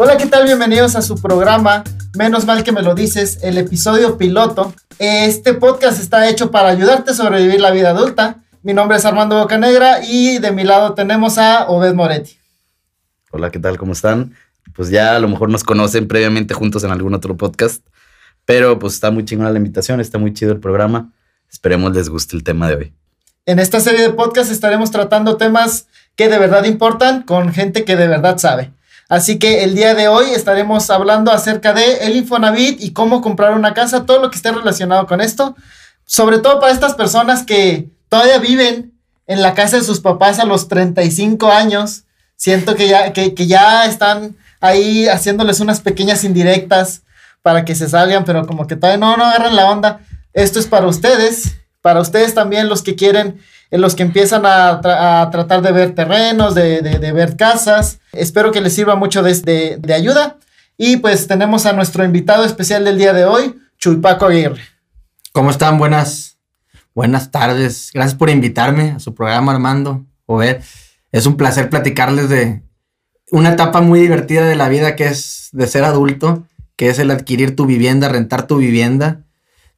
Hola, ¿qué tal? Bienvenidos a su programa Menos mal que me lo dices, el episodio piloto. Este podcast está hecho para ayudarte a sobrevivir la vida adulta. Mi nombre es Armando Bocanegra y de mi lado tenemos a Obed Moretti. Hola, ¿qué tal? ¿Cómo están? Pues ya a lo mejor nos conocen previamente juntos en algún otro podcast, pero pues está muy chingona la invitación, está muy chido el programa. Esperemos les guste el tema de hoy. En esta serie de podcast estaremos tratando temas que de verdad importan con gente que de verdad sabe. Así que el día de hoy estaremos hablando acerca de el Infonavit y cómo comprar una casa, todo lo que esté relacionado con esto, sobre todo para estas personas que todavía viven en la casa de sus papás a los 35 años. Siento que ya, que, ya están ahí haciéndoles unas pequeñas indirectas para que se salgan, pero como que todavía no, no agarran la onda. Esto es para ustedes, para ustedes también los que quieren en los que empiezan a, tratar de ver terrenos, de, ver casas. Espero que les sirva mucho de, ayuda. Y pues tenemos a nuestro invitado especial del día de hoy, Chuy Paco Aguirre. ¿Cómo están? Buenas, buenas tardes. Gracias por invitarme a su programa, Armando. ver, es un placer platicarles de una etapa muy divertida de la vida que es de ser adulto, que es el adquirir tu vivienda, rentar tu vivienda,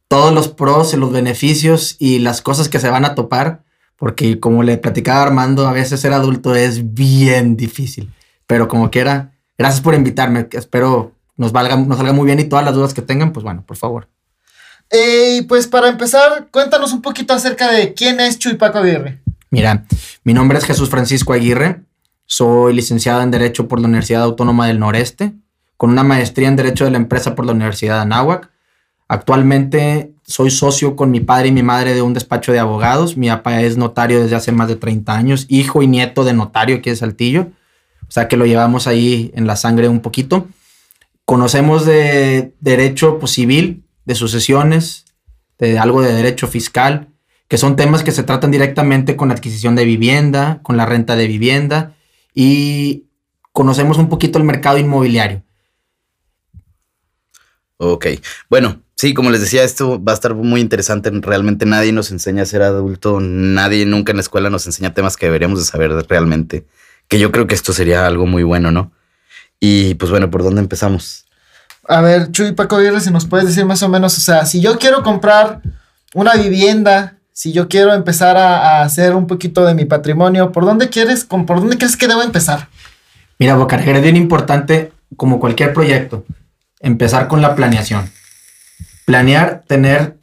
todos los pros y los beneficios y las cosas que se van a topar porque como le platicaba Armando, a veces ser adulto es bien difícil, pero como quiera, gracias por invitarme, espero nos, valga, nos salga muy bien y todas las dudas que tengan, pues bueno, por favor. Eh, y pues para empezar, cuéntanos un poquito acerca de quién es Chuy Paco Aguirre. Mira, mi nombre es Jesús Francisco Aguirre, soy licenciado en Derecho por la Universidad Autónoma del Noreste, con una maestría en Derecho de la Empresa por la Universidad de Anáhuac. Actualmente soy socio con mi padre y mi madre de un despacho de abogados. Mi papá es notario desde hace más de 30 años, hijo y nieto de notario aquí de Saltillo. O sea que lo llevamos ahí en la sangre un poquito. Conocemos de derecho civil, de sucesiones, de algo de derecho fiscal, que son temas que se tratan directamente con la adquisición de vivienda, con la renta de vivienda y conocemos un poquito el mercado inmobiliario. Ok, bueno, Sí, como les decía, esto va a estar muy interesante. Realmente nadie nos enseña a ser adulto, nadie nunca en la escuela nos enseña temas que deberíamos de saber realmente. Que yo creo que esto sería algo muy bueno, ¿no? Y pues bueno, ¿por dónde empezamos? A ver, Chuy Paco Aguirre, si nos puedes decir más o menos, o sea, si yo quiero comprar una vivienda, si yo quiero empezar a, hacer un poquito de mi patrimonio, ¿por dónde quieres, por dónde crees que debo empezar? Mira, Bocanegra, es bien importante, como cualquier proyecto, empezar con la planeación planear, tener,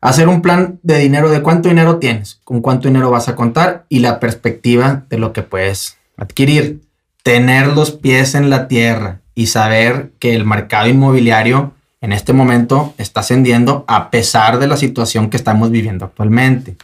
hacer un plan de dinero, de cuánto dinero tienes, con cuánto dinero vas a contar y la perspectiva de lo que puedes adquirir. Tener los pies en la tierra y saber que el mercado inmobiliario en este momento está ascendiendo a pesar de la situación que estamos viviendo actualmente.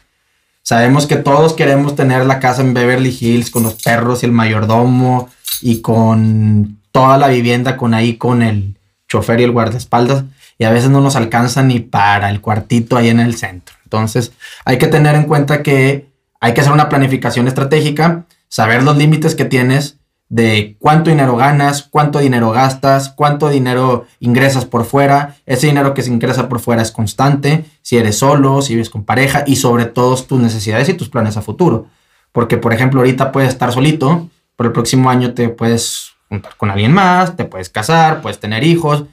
Sabemos que todos queremos tener la casa en Beverly Hills con los perros y el mayordomo y con toda la vivienda con ahí con el chofer y el guardaespaldas y a veces no nos alcanza ni para el cuartito ahí en el centro. Entonces hay que tener en cuenta que hay que hacer una planificación estratégica, saber los límites que tienes de cuánto dinero ganas, cuánto dinero gastas, cuánto dinero ingresas por fuera. Ese dinero que se ingresa por fuera es constante, si eres solo, si vives con pareja y sobre todo tus necesidades y tus planes a futuro. Porque, por ejemplo, ahorita puedes estar solito, pero el próximo año te puedes juntar con alguien más, te puedes casar, puedes tener hijos.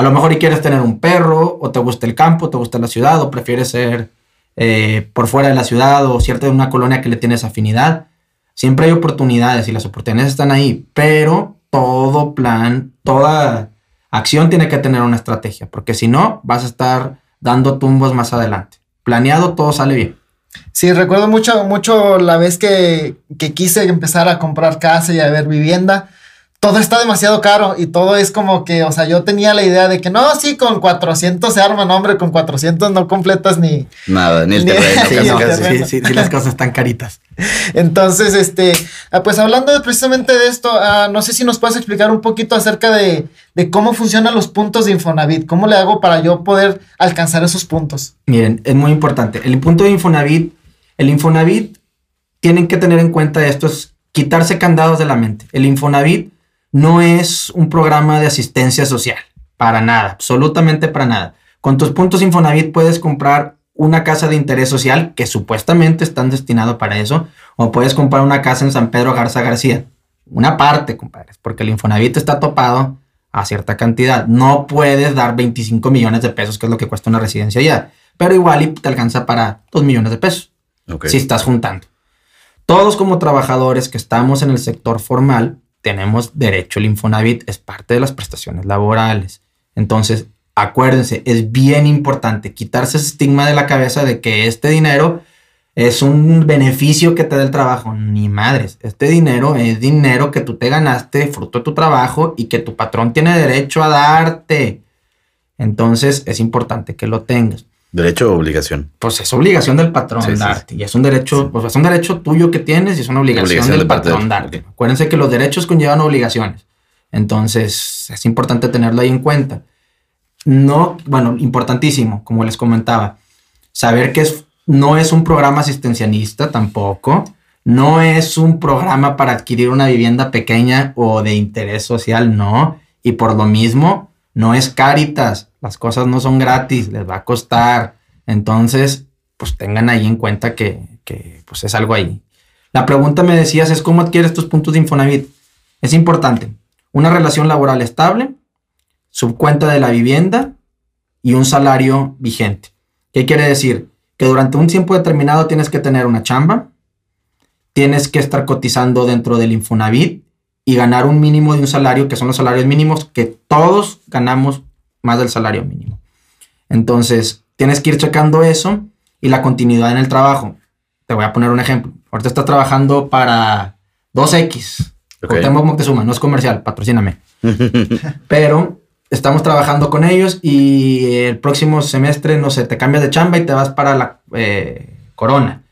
A lo mejor y quieres tener un perro, o te gusta el campo, te gusta la ciudad, o prefieres ser eh, por fuera de la ciudad o cierta de una colonia que le tienes afinidad. Siempre hay oportunidades y las oportunidades están ahí, pero todo plan, toda acción tiene que tener una estrategia, porque si no, vas a estar dando tumbos más adelante. Planeado, todo sale bien. Sí, recuerdo mucho, mucho la vez que, que quise empezar a comprar casa y a ver vivienda todo está demasiado caro y todo es como que, o sea, yo tenía la idea de que no, sí, con 400 se arma, no, hombre, con 400 no completas ni... Nada, ni el terreno. sí, sí, sí, las cosas están caritas. Entonces, este, ah, pues hablando precisamente de esto, ah, no sé si nos puedes explicar un poquito acerca de, de cómo funcionan los puntos de Infonavit, cómo le hago para yo poder alcanzar esos puntos. Miren, es muy importante. El punto de Infonavit, el Infonavit, tienen que tener en cuenta esto, es quitarse candados de la mente. El Infonavit no es un programa de asistencia social, para nada, absolutamente para nada. Con tus puntos Infonavit puedes comprar una casa de interés social que supuestamente están destinados para eso, o puedes comprar una casa en San Pedro Garza García. una parte, compadres, porque el Infonavit está topado a cierta cantidad. No puedes dar 25 millones de pesos, que es lo que cuesta una residencia ya, pero igual y te alcanza para 2 millones de pesos Ok. si estás juntando. Todos como trabajadores que estamos en el sector formal tenemos derecho al Infonavit, es parte de las prestaciones laborales. Entonces, acuérdense, es bien importante quitarse ese estigma de la cabeza de que este dinero es un beneficio que te da el trabajo. Ni madres, este dinero es dinero que tú te ganaste, fruto de tu trabajo y que tu patrón tiene derecho a darte. Entonces, es importante que lo tengas Derecho o obligación. pues es obligación del patrón Sí, sí, darte. Y es un derecho, pues es un derecho tuyo que tienes y es una obligación, Obligación del de patrón darte. Acuérdense que los derechos conllevan obligaciones. Entonces, es importante tenerlo ahí en cuenta. No, bueno, importantísimo, como les comentaba, saber que es, no es un programa asistencialista tampoco. No es un programa para adquirir una vivienda pequeña o de interés social, no. Y por lo mismo, no es Caritas. Las cosas no son gratis, les va a costar. Entonces, pues tengan ahí en cuenta que, que, pues es algo ahí. La pregunta me decías es cómo adquieres tus puntos de Infonavit. Es importante. Una relación laboral estable, subcuenta de la vivienda y un salario vigente. ¿Qué quiere decir? Que durante un tiempo determinado tienes que tener una chamba, tienes que estar cotizando dentro del Infonavit y ganar un mínimo de un salario, que son los salarios mínimos, que todos ganamos más del salario mínimo. Entonces, tienes que ir checando eso y la continuidad en el trabajo. Te voy a poner un ejemplo. Ahorita estás trabajando para 2X. Ok. Cuauhtémoc Moctezuma, no es comercial, patrocíname. Pero estamos trabajando con ellos y el próximo semestre, no sé, te cambias de chamba y te vas para la eh, corona.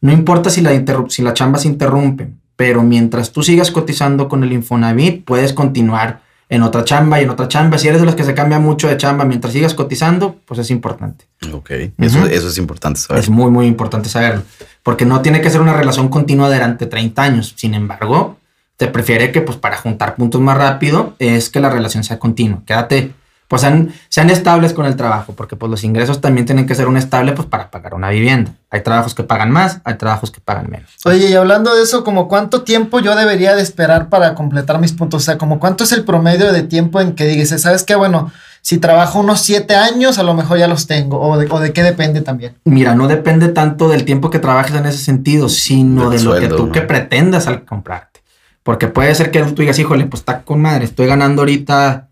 No importa si la, si la chamba se interrumpe, pero mientras tú sigas cotizando con el Infonavit, puedes continuar en otra chamba y en otra chamba. Si eres de los que se cambia mucho de chamba mientras sigas cotizando, pues es importante. Ok. Eso, es importante saber. Es muy, muy importante saberlo. Porque no tiene que ser una relación continua durante 30 años. Sin embargo, te prefiere que, pues, para juntar puntos más rápido, es que la relación sea continua. Quédate, pues, sean, sean estables con el trabajo, porque, pues, los ingresos también tienen que ser un estable, pues, para pagar una vivienda. Hay trabajos que pagan más, hay trabajos que pagan menos. Oye, y hablando de eso, como cuánto tiempo yo debería de esperar para completar mis puntos? O sea, como cuánto es el promedio de tiempo en que dices, ¿sabes qué? Bueno, si trabajo unos siete años, a lo mejor ya los tengo. O de, o de qué depende también. Mira, no depende tanto del tiempo que trabajes en ese sentido, sino de lo que tú ¿no? que pretendas al comprarte. Porque puede ser que tú digas, híjole, pues está con madre, estoy ganando ahorita,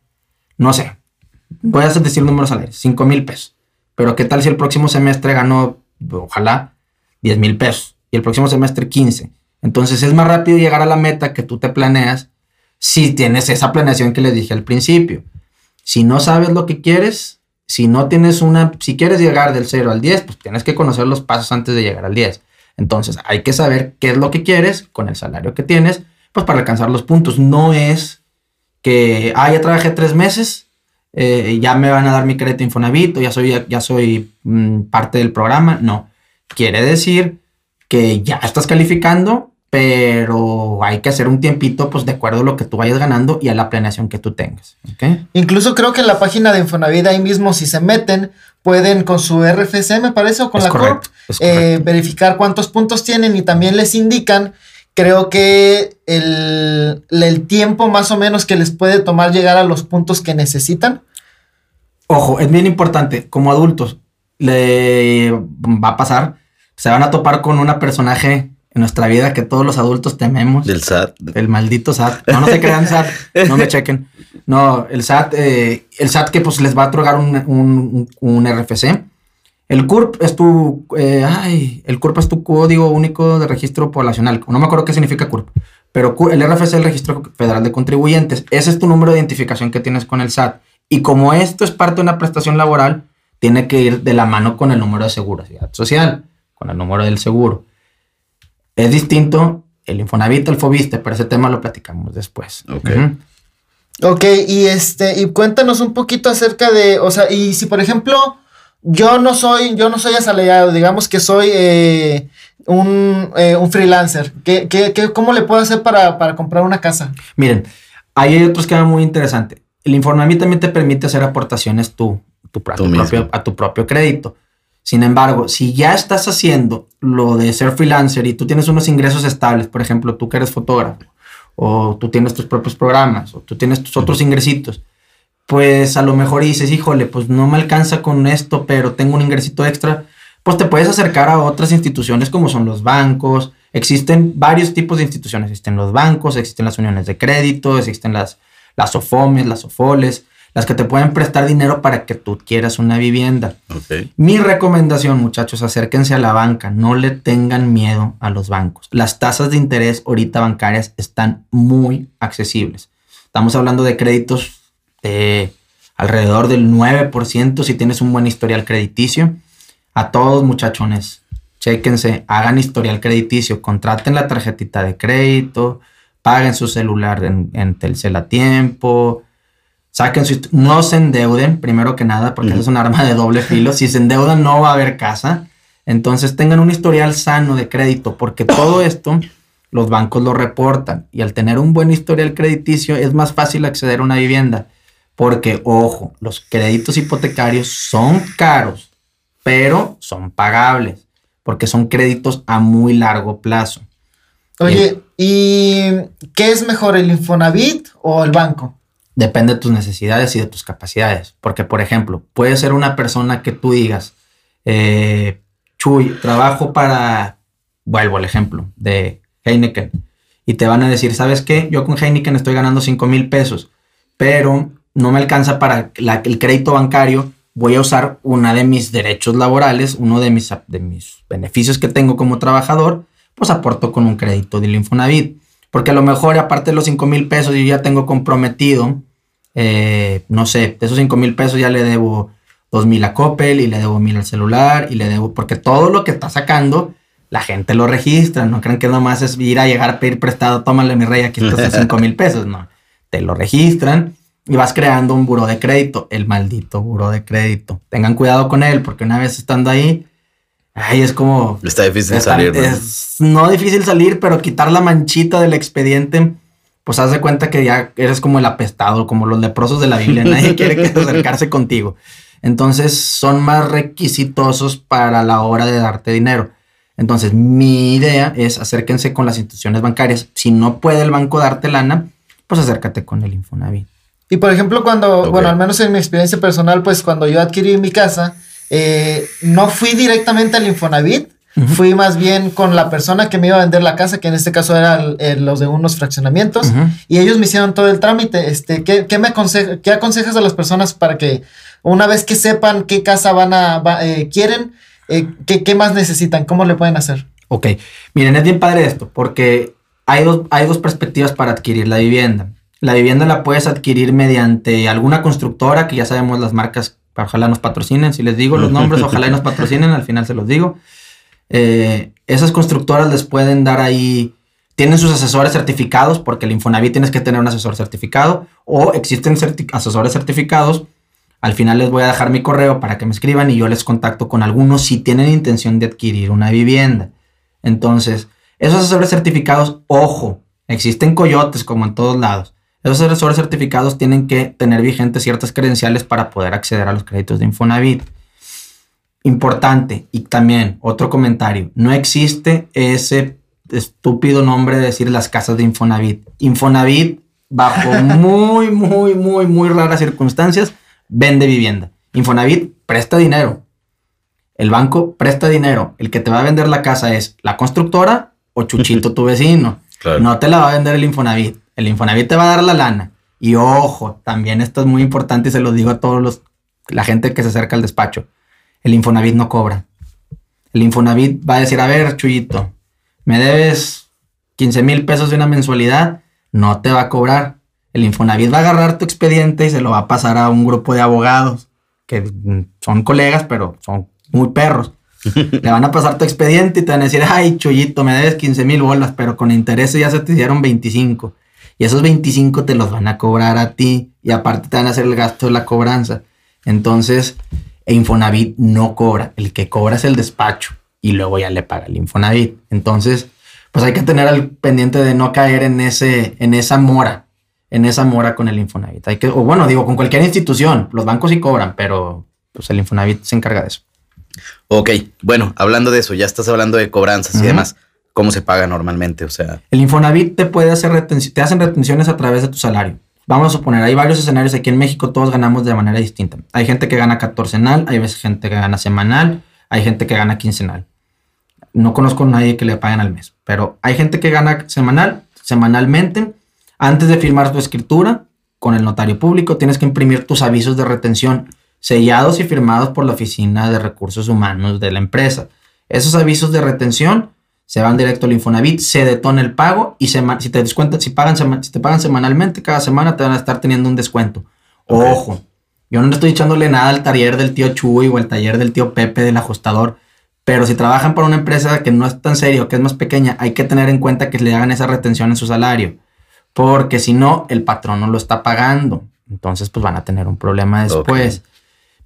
no sé, voy a decir números al aire, 5 mil pesos. Pero qué tal si el próximo semestre gano, ojalá, 10 mil pesos y el próximo semestre 15. Entonces es más rápido llegar a la meta que tú te planeas si tienes esa planeación que les dije al principio. Si no sabes lo que quieres, si no tienes una, si quieres llegar del 0 al 10, pues tienes que conocer los pasos antes de llegar al 10. Entonces hay que saber qué es lo que quieres con el salario que tienes, pues para alcanzar los puntos. No es que, ah, ya trabajé tres meses, eh, ya me van a dar mi crédito Infonavit o ya soy, ya soy mm, parte del programa. No, quiere decir que ya estás calificando, pero hay que hacer un tiempito, pues de acuerdo a lo que tú vayas ganando y a la planeación que tú tengas. ¿ok? Incluso creo que en la página de Infonavit, ahí mismo, si se meten, pueden con su RFC, me parece, o con Es la correcto, CORP, eh, verificar cuántos puntos tienen y también les indican, creo que el, el tiempo más o menos que les puede tomar llegar a los puntos que necesitan. Ojo, es bien importante, como adultos, le va a pasar, se van a topar con una personaje en nuestra vida que todos los adultos tememos. Del SAT. El maldito SAT. No, no se crean SAT. No me chequen. No, el SAT, eh, el SAT que pues les va a otorgar un, un, un RFC. El CURP es tu, eh, ay, el CURP es tu código único de registro poblacional. No me acuerdo qué significa CURP, pero el RFC es el registro federal de contribuyentes. Ese es tu número de identificación que tienes con el SAT. Y como esto es parte de una prestación laboral, tiene que ir de la mano con el número de seguridad social, con el número del seguro. Es distinto el Infonavit, el Fobiste, pero ese tema lo platicamos después. Ok. Ujú. Ok, y este, y cuéntanos un poquito acerca de, o sea, y si por ejemplo, yo no soy, yo no soy asalariado, digamos que soy eh, un, eh, un freelancer, ¿qué, qué, qué- cómo le puedo hacer para, para comprar una casa? Miren, ahí hay otro esquema muy interesante. El Infonavit también te permite hacer aportaciones tú, tu tu propio, a tu propio crédito. Sin embargo, si ya estás haciendo lo de ser freelancer y tú tienes unos ingresos estables, por ejemplo, tú que eres fotógrafo o tú tienes tus propios programas, o tú tienes tus otros ingresitos, pues a lo mejor dices, híjole, pues no me alcanza con esto, pero tengo un ingresito extra, pues te puedes acercar a otras instituciones como son los bancos. Existen varios tipos de instituciones. Existen los bancos, existen las uniones de crédito, existen las, las OFOMES, las OFOLES, las que te pueden prestar dinero para que tú quieras una vivienda. Mi recomendación, muchachos, acérquense a la banca, no le tengan miedo a los bancos. Las tasas de interés ahorita bancarias están muy accesibles. Estamos hablando de créditos de alrededor del 9% si tienes un buen historial crediticio. A todos muchachones, chequense, hagan historial crediticio, contraten la tarjetita de crédito, paguen su celular en, en Telcel a tiempo, Saquen su, no se endeuden, primero que nada, porque es un arma de doble filo. Si se endeudan, no va a haber casa. Entonces tengan un historial sano de crédito, porque todo esto los bancos lo reportan. Y al tener un buen historial crediticio, es más fácil acceder a una vivienda. Porque, ojo, los créditos hipotecarios son caros, pero son pagables, porque son créditos a muy largo plazo. Oye, ¿y qué es mejor, el Infonavit o el banco? depende de tus necesidades y de tus capacidades. Porque, por ejemplo, puede ser una persona que tú digas, eh, Chuy, trabajo para, vuelvo al ejemplo de Heineken, y te van a decir, ¿sabes qué? Yo con Heineken estoy ganando 5 mil pesos, pero no me alcanza para el crédito bancario. Voy a usar una de mis derechos laborales, uno de mis, beneficios que tengo como trabajador, pues aporto con un crédito del Infonavit. Porque a lo mejor, aparte de los 5 mil pesos, yo ya tengo comprometido, eh, no sé, de esos 5 mil pesos ya le debo 2 mil a Coppel y le debo mil al celular y le debo, porque todo lo que está sacando, la gente lo registra. No creen que nomás es ir a llegar a pedir prestado, tómale mi rey, aquí estás 5 mil pesos. No, te lo registran y vas creando un buro de crédito, el maldito buro de crédito. Tengan cuidado con él, porque una vez estando ahí, Ay, es como. Está difícil salir, ¿no? Es no difícil salir, pero quitar la manchita del expediente, pues haz de cuenta que ya eres como el apestado, como los leprosos de la Biblia. Nadie quiere acercarse contigo. Entonces son más requisitosos para la hora de darte dinero. Entonces, mi idea es acérquense con las instituciones bancarias. Si no puede el banco darte lana, pues acércate con el Infonavit. Y por ejemplo, cuando, bueno, al menos en mi experiencia personal, pues cuando yo adquirí mi casa, eh, no fui directamente al Infonavit, fui más bien con la persona que me iba a vender la casa, que en este caso eran los de unos fraccionamientos, y ellos me hicieron todo el trámite. Este, ¿qué, me qué aconsejas a las personas para que una vez que sepan qué casa van a, eh, quieren, eh, ¿qué, más necesitan? ¿Cómo le pueden hacer? Ok, miren, es bien padre esto, porque hay dos, hay dos perspectivas para adquirir la vivienda. La vivienda la puedes adquirir mediante alguna constructora, que ya sabemos las marcas ojalá nos patrocinen. Si les digo los nombres, ojalá nos patrocinen, al final se los digo. Eh, esas constructoras les pueden dar ahí, tienen sus asesores certificados, porque el Infonavit tienes que tener un asesor certificado, o existen asesores certificados. Al final les voy a dejar mi correo para que me escriban y yo les contacto con algunos si tienen intención de adquirir una vivienda. Entonces, esos asesores certificados, ojo, existen coyotes como en todos lados. Esos asesores certificados tienen que tener vigentes ciertas credenciales para poder acceder a los créditos de Infonavit. Importante, y también otro comentario, no existe ese estúpido nombre de decir las casas de Infonavit. Infonavit, bajo muy, muy, muy, muy raras circunstancias, vende vivienda. Infonavit presta dinero. El banco presta dinero. El que te va a vender la casa es la constructora o Chuchito, tu vecino. No te la va a vender el Infonavit. El Infonavit te va a dar la lana. Y ojo, también esto es muy importante y se lo digo a todos los, la gente que se acerca al despacho. El Infonavit no cobra. El Infonavit va a decir, a ver, Chuyito, me debes 15 mil pesos de una mensualidad, no te va a cobrar. El Infonavit va a agarrar tu expediente y se lo va a pasar a un grupo de abogados que son colegas, pero son muy perros. Le van a pasar tu expediente y te van a decir, ay, Chuyito, me debes 15 mil bolas, pero con intereses ya se te hicieron 25. Y esos 25 te los van a cobrar a ti y aparte te van a hacer el gasto de la cobranza. Entonces, Infonavit no cobra. El que cobra es el despacho y luego ya le paga el Infonavit. Entonces, pues hay que tener al pendiente de no caer en, ese, en esa mora, en esa mora con el Infonavit. Hay que, o bueno, digo, con cualquier institución. Los bancos sí cobran, pero pues el Infonavit se encarga de eso. Ok, bueno, hablando de eso, ya estás hablando de cobranzas y demás. Cómo se paga normalmente, o sea. El Infonavit te puede hacer retenci- te hacen retenciones a través de tu salario. Vamos a suponer, hay varios escenarios aquí en México, todos ganamos de manera distinta. Hay gente que gana catorcenal, hay veces gente que gana semanal, hay gente que gana quincenal. No conozco a nadie que le paguen al mes, pero hay gente que gana semanal, semanalmente. Antes de firmar tu escritura con el notario público, tienes que imprimir tus avisos de retención sellados y firmados por la Oficina de Recursos Humanos de la empresa. Esos avisos de retención se van directo al Infonavit, se detona el pago y sema- si te descuentan, si, pagan si te pagan semanalmente, cada semana te van a estar teniendo un descuento. Ok. Ojo, yo no estoy echándole nada al taller del tío Chuy o el taller del tío Pepe del ajustador, pero si trabajan para una empresa que no es tan serio, que es más pequeña, hay que tener en cuenta que le hagan esa retención en su salario, porque si no, el patrón no lo está pagando. Entonces, pues van a tener un problema después.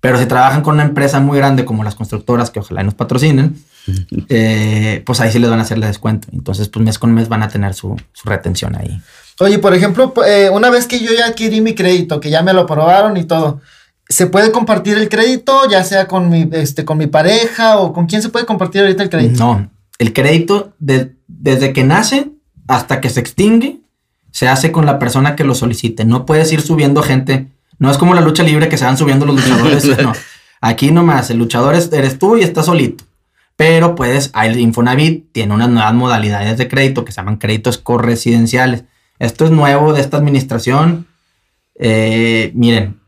Pero si trabajan con una empresa muy grande como las constructoras, que ojalá nos patrocinen, eh, pues ahí sí les van a hacerle descuento. Entonces, pues mes con mes van a tener su, su retención ahí. Oye, por ejemplo, eh, una vez que yo ya adquirí mi crédito, que ya me lo aprobaron y todo, ¿se puede compartir el crédito, ya sea con mi, este, con mi pareja o con quién se puede compartir ahorita el crédito? No, el crédito de- desde que nace hasta que se extingue se hace con la persona que lo solicite. No puedes ir subiendo gente. No es como la lucha libre que se van subiendo los luchadores. no. Aquí nomás, el luchador es- eres tú y estás solito. Pero puedes, el Infonavit tiene unas nuevas modalidades de crédito que se llaman créditos corresidenciales. Esto es nuevo de esta administración. Eh, miren,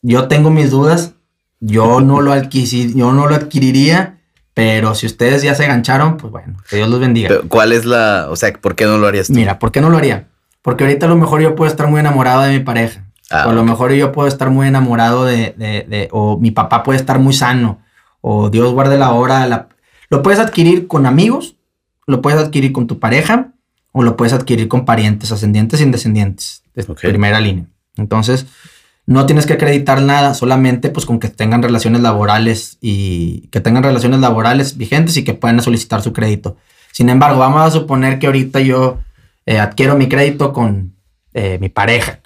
yo tengo mis dudas. Yo no lo yo no lo adquiriría. Pero si ustedes ya se gancharon, pues bueno, que Dios los bendiga. Pero, ¿Cuál es la, o sea, por qué no lo harías tú? Mira, ¿por qué no lo haría? Porque ahorita a lo mejor yo puedo estar muy enamorado de mi pareja. Ah, o a lo mejor yo puedo estar muy enamorado de, de- de- O mi papá puede estar muy sano. O Dios guarde la hora. la- Lo puedes adquirir con amigos, lo puedes adquirir con tu pareja, o lo puedes adquirir con parientes, ascendientes y descendientes de primera línea. Entonces, no tienes que acreditar nada, solamente pues con que tengan relaciones laborales y que tengan relaciones laborales vigentes y que puedan solicitar su crédito. Sin embargo, vamos a suponer que ahorita yo eh, adquiero mi crédito con eh, mi pareja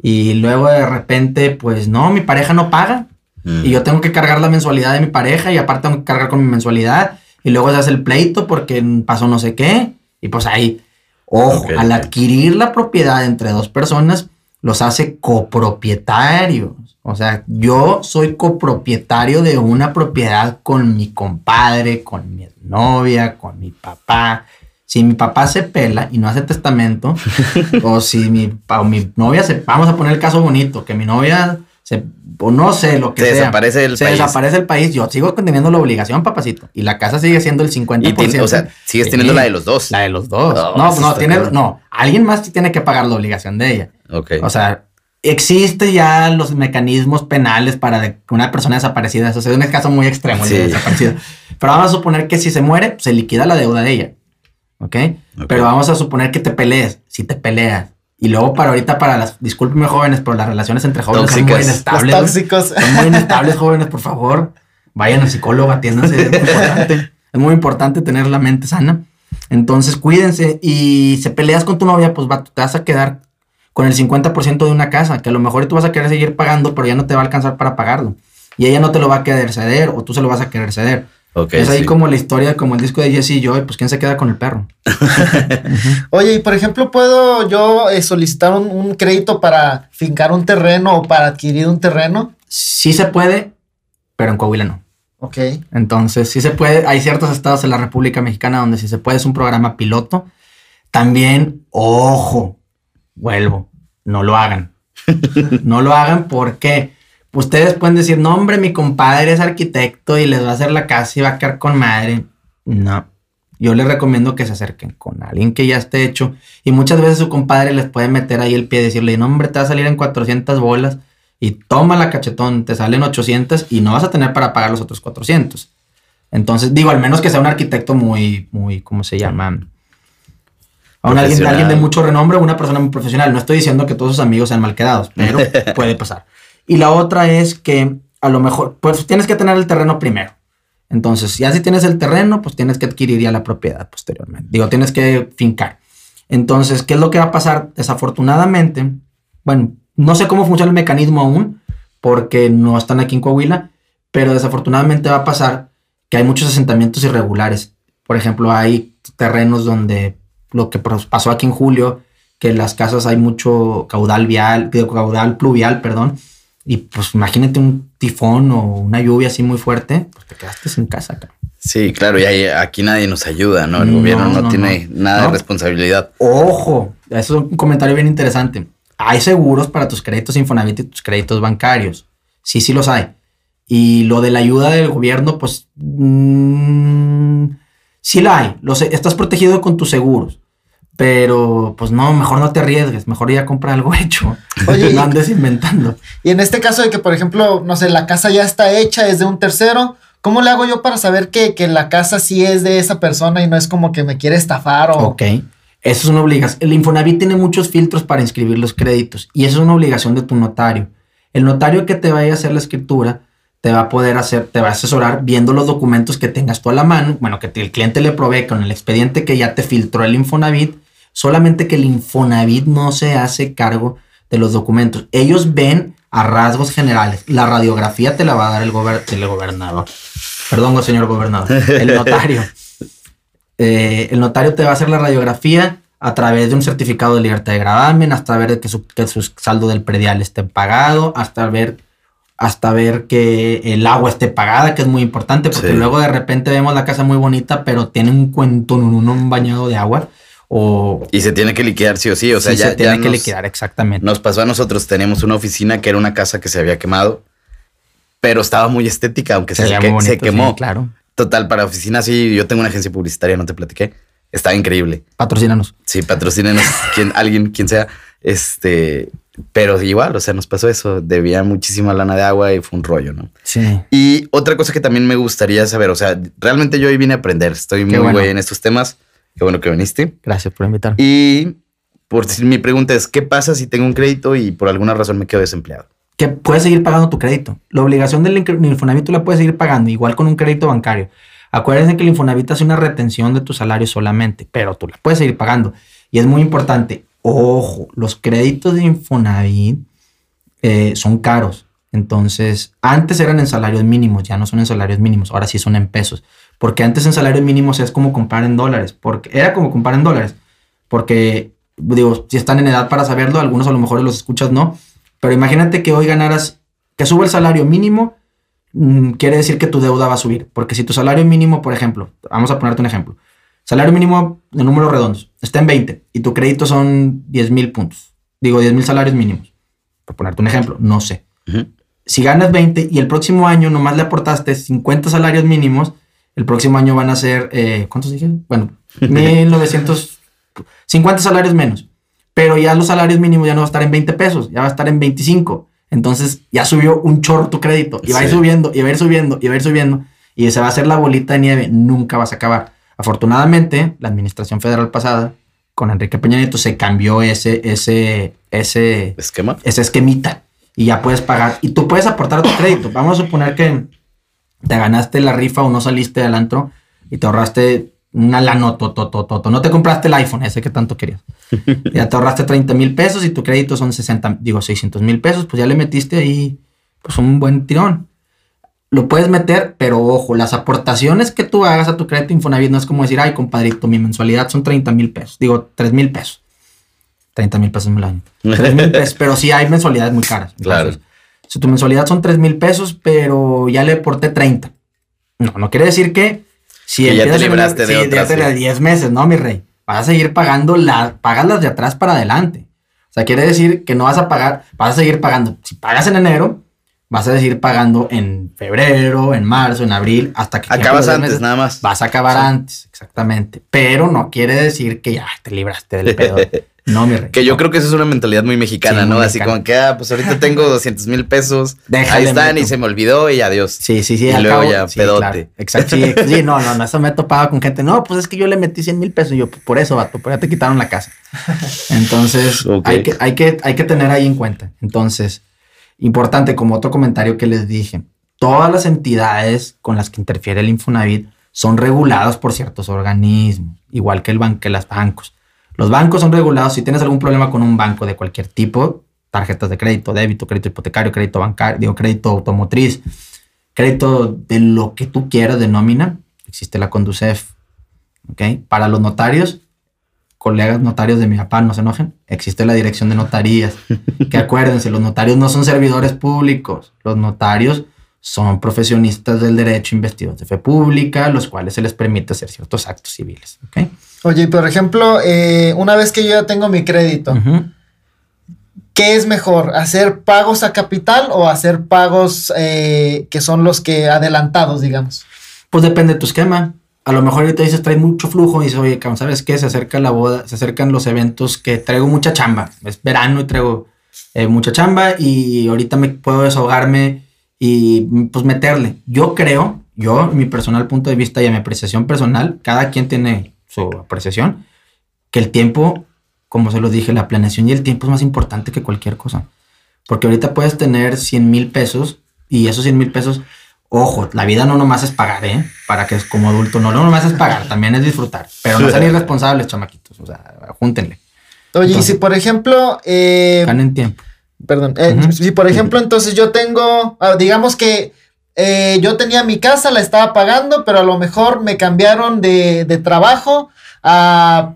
y luego de repente, pues no, mi pareja no paga Mm. y yo tengo que cargar la mensualidad de mi pareja y aparte tengo que cargar con mi mensualidad y luego se hace el pleito porque pasó no sé qué y pues ahí, ojo, al adquirir la propiedad entre dos personas los hace copropietarios. O sea, yo soy copropietario de una propiedad con mi compadre, con mi novia, con mi papá. Si mi papá se pela y no hace testamento, o si mi, o mi novia se... Vamos a poner el caso bonito, que mi novia se... O no sé, lo que Se sea. desaparece el se país. desaparece el país. Yo sigo teniendo la obligación, papacito. Y la casa sigue siendo el 50%. Y tiene- o sea, sigues teniendo la de los dos. La de los dos. No, No, está tiene, no. Alguien más tiene que pagar la obligación de ella. Ok. O sea, existe ya los mecanismos penales para que una persona desaparecida. Eso es un caso muy extremo, Sí. desaparecida. Pero vamos a suponer que si se muere, se liquida la deuda de ella. ¿Ok? Ok. Pero vamos a suponer que te pelees. Si te peleas. Y luego para ahorita, para las, discúlpenme jóvenes, pero las relaciones entre jóvenes son muy. Los inestables. tóxicos. Son muy inestables, jóvenes, por favor. Vayan al psicólogo, atiéndanse. Es muy importante. Es muy importante tener la mente sana. Entonces, cuídense. Y si peleas con tu novia, pues va, te vas a quedar con el 50% de una casa, que a lo mejor tú vas a querer seguir pagando, pero ya no te va a alcanzar para pagarlo. Y ella no te lo va a querer ceder, o tú se lo vas a querer ceder. Es ahí sí. como la historia, como el disco de Jesse y yo, pues ¿quién se queda con el perro? Oye, y por ejemplo, ¿puedo yo eh, solicitar un, un crédito para fincar un terreno o para adquirir un terreno? Sí se puede, pero en Coahuila no. Ok. Entonces, sí se puede. Hay ciertos estados en la República Mexicana donde sí se puede, es un programa piloto. También, ojo, vuelvo, no lo hagan. no lo hagan porque ustedes pueden decir, no, hombre, mi compadre es arquitecto y les va a hacer la casa y va a quedar con madre. No. Yo les recomiendo que se acerquen con alguien que ya esté hecho. Y muchas veces su compadre les puede meter ahí el pie y decirle, no, hombre, te va a salir en 400 bolas y toma la cachetón, te salen 800 y no vas a tener para pagar los otros 400. Entonces, digo, al menos que sea un arquitecto muy, muy, ¿cómo se llama? A un alguien, de mucho renombre, una persona muy profesional. No estoy diciendo que todos sus amigos sean mal quedados, pero puede pasar. Y la otra es que a lo mejor, pues tienes que tener el terreno primero. Entonces, ya si tienes el terreno, pues tienes que adquirir ya la propiedad posteriormente. Digo, tienes que fincar. Entonces, ¿qué es lo que va a pasar? Desafortunadamente, bueno, no sé cómo funciona el mecanismo aún, porque no están aquí en Coahuila, pero desafortunadamente va a pasar que hay muchos asentamientos irregulares. Por ejemplo, hay terrenos donde lo que pasó aquí en julio, que en las casas hay mucho caudal vial, caudal pluvial, perdón, y pues imagínate un tifón o una lluvia así muy fuerte, pues te quedaste sin casa, cabrón. Sí, claro, y ahí- aquí nadie nos ayuda, ¿no? El No, gobierno no, no, tiene no. nada de responsabilidad. Ojo, eso es un comentario bien interesante. Hay seguros para tus créditos Infonavit y tus créditos bancarios. Sí, sí los hay. Y lo de la ayuda del gobierno, pues mm, sí la hay. Lo sé, estás protegido con tus seguros. Pero, pues no, mejor no te arriesgues. Mejor ya compra algo hecho. Oye, no andes inventando. Y en este caso de que, por ejemplo, no sé, la casa ya está hecha, es de un tercero, ¿cómo le hago yo para saber que, que la casa sí es de esa persona y no es como que me quiere estafar o... Ok. Eso es una obligación. El Infonavit tiene muchos filtros para inscribir los créditos y eso es una obligación de tu notario. El notario que te vaya a hacer la escritura te va a poder hacer, te va a asesorar viendo los documentos que tengas tú a la mano, bueno, que el cliente le provee con el expediente que ya te filtró el Infonavit, solamente que el Infonavit no se hace cargo de los documentos. Ellos ven a rasgos generales. La radiografía te la va a dar el, gober- el gobernador. Perdón, señor gobernador. El notario. Eh, el notario te va a hacer la radiografía a través de un certificado de libertad de gravamen, hasta ver que su, que su saldo del predial esté pagado, hasta ver, hasta ver que el agua esté pagada, que es muy importante, porque Sí. luego de repente vemos la casa muy bonita, pero tiene un cuento, un, un bañado de agua, o Y se tiene que liquidar sí o sí. O sea, sí, ya, se tiene ya que nos, liquidar exactamente. nos pasó a nosotros. Teníamos una oficina que era una casa que se había quemado, pero estaba muy estética, aunque se, se sí, quemó. claro. Total, para oficina sí, yo tengo una agencia publicitaria, no te platiqué. Estaba increíble. Patrocínanos. Sí, patrocínenos quien, alguien, quien sea. Este, pero igual, o sea, nos pasó eso. Debía muchísima lana de agua y fue un rollo, ¿no? Sí. Y otra cosa que también me gustaría saber, o sea, realmente yo hoy vine a aprender. Estoy muy bueno. güey en estos temas. Qué bueno que viniste. Gracias por invitar. Y por si mi pregunta es, ¿qué pasa si tengo un crédito y por alguna razón me quedo desempleado? que puedes seguir pagando tu crédito. La obligación del Infonavit tú la puedes seguir pagando, igual con un crédito bancario. Acuérdense que el Infonavit hace una retención de tu salario solamente, pero tú la puedes seguir pagando. Y es muy importante, ojo, los créditos de Infonavit eh, son caros. Entonces, antes eran en salarios mínimos, ya no son en salarios mínimos, ahora sí son en pesos. Porque antes en salarios mínimos es como comprar en dólares, porque era como comprar en dólares. Porque, digo, si están en edad para saberlo, algunos a lo mejor los escuchas no, pero imagínate que hoy ganaras, que sube el salario mínimo, mm, quiere decir que tu deuda va a subir. Porque si tu salario mínimo, por ejemplo, vamos a ponerte un ejemplo. Salario mínimo de números redondos está en 20 y tu crédito son 10 mil puntos. Digo, 10 mil salarios mínimos. Por ponerte un ejemplo, no sé. Ujú. Si ganas 20 y el próximo año nomás le aportaste 50 salarios mínimos, el próximo año van a ser, eh, ¿cuántos dije? Bueno, 1900, 50 salarios menos. Pero ya los salarios mínimos ya no va a estar en 20 pesos, ya va a estar en 25. Entonces ya subió un chorro tu crédito y va a ir Sí. subiendo y va a ir subiendo y va a ir subiendo y se va a hacer la bolita de nieve. Nunca vas a acabar. Afortunadamente, la administración federal pasada con Enrique Peña Nieto se cambió ese, ese, ese, ¿Esquema? ese esquemita y ya puedes pagar y tú puedes aportar tu crédito. Vamos a suponer que te ganaste la rifa o no saliste del antro y te ahorraste una lana, no te compraste el iPhone ese que tanto querías. ya te ahorraste 30 mil pesos y tu crédito son 60, digo 600 mil pesos, pues ya le metiste ahí pues un buen tirón. Lo puedes meter, pero ojo, las aportaciones que tú hagas a tu crédito Infonavit no es como decir, ay, compadrito, mi mensualidad son 30 mil pesos. Digo, 3 mil pesos. 30 mil pesos al año. 3 mil pesos, pero sí hay mensualidades muy caras. Claro. Si tu mensualidad son 3 mil pesos, pero ya le aporté 30. No, no quiere decir que si Que ya te libraste de sí, otras, ya te- sí. 10 meses, ¿no, mi rey? Vas a seguir pagando la, pagas las de atrás para adelante. O sea, quiere decir que no vas a pagar, vas a seguir pagando. Si pagas en enero, vas a seguir pagando en febrero, en marzo, en abril, hasta que Acabas antes, meses. nada más. Vas a acabar antes, exactamente. Pero no quiere decir que ya te libraste del pedo. No, mi rey. Que yo creo que eso es una mentalidad muy mexicana, Sí, ¿no? muy Así mexicana. como que, ah, pues ahorita tengo 200 mil pesos. Déjale, Ahí están y se me olvidó y adiós. Sí, sí, sí. Y luego cabo- ya, sí, pedote. claro. Exacto. Sí, sí, no, no, no. Eso me he topado con gente. No, pues es que yo le metí 100 mil pesos. Y yo, "Pues por eso, vato, pero ya te quitaron la casa. Entonces, hay, que, hay, que, hay que tener ahí en cuenta. Entonces, importante, como otro comentario que les dije, todas las entidades con las que interfiere el Infonavit son reguladas por ciertos organismos, igual que, el ban que los bancos. Los bancos son regulados. Si tienes algún problema con un banco de cualquier tipo, tarjetas de crédito, débito, crédito hipotecario, crédito bancario, digo, crédito automotriz, crédito de lo que tú quieras de nómina, existe la Conducef, ¿ok? Para los notarios, colegas notarios de mi papá, no se enojen, existe la dirección de notarías. que acuérdense, los notarios no son servidores públicos, los notarios son profesionistas del derecho investidos de fe pública, los cuales se les permite hacer ciertos actos civiles, ¿ok? Oye, por ejemplo, eh, una vez que yo ya tengo mi crédito. ¿qué es mejor? ¿Hacer pagos a capital o hacer pagos eh, que son los que adelantados, digamos? Pues depende de tu esquema. A lo mejor ahorita dices, trae mucho flujo y dices, oye, ¿sabes qué? Se acerca la boda, se acercan los eventos que traigo mucha chamba. Es verano y traigo eh, mucha chamba y ahorita me puedo desahogarme y pues meterle. Yo creo, yo, mi personal punto de vista y a mi apreciación personal, cada quien tiene su apreciación, que el tiempo, como se lo dije, la planeación y el tiempo es más importante que cualquier cosa. Porque ahorita puedes tener 100 mil pesos y esos 100 mil pesos, ojo, la vida no nomás es pagar, ¿eh? Para que como adulto no, no nomás es pagar, también es disfrutar. Pero no sean irresponsables, chamaquitos. O sea, júntenle, Oye, Entonces- y si por ejemplo, eh, ganen tiempo. perdón, eh, si por ejemplo entonces yo tengo, ah, digamos que eh, yo tenía mi casa, la estaba pagando, pero a lo mejor me cambiaron de, de trabajo a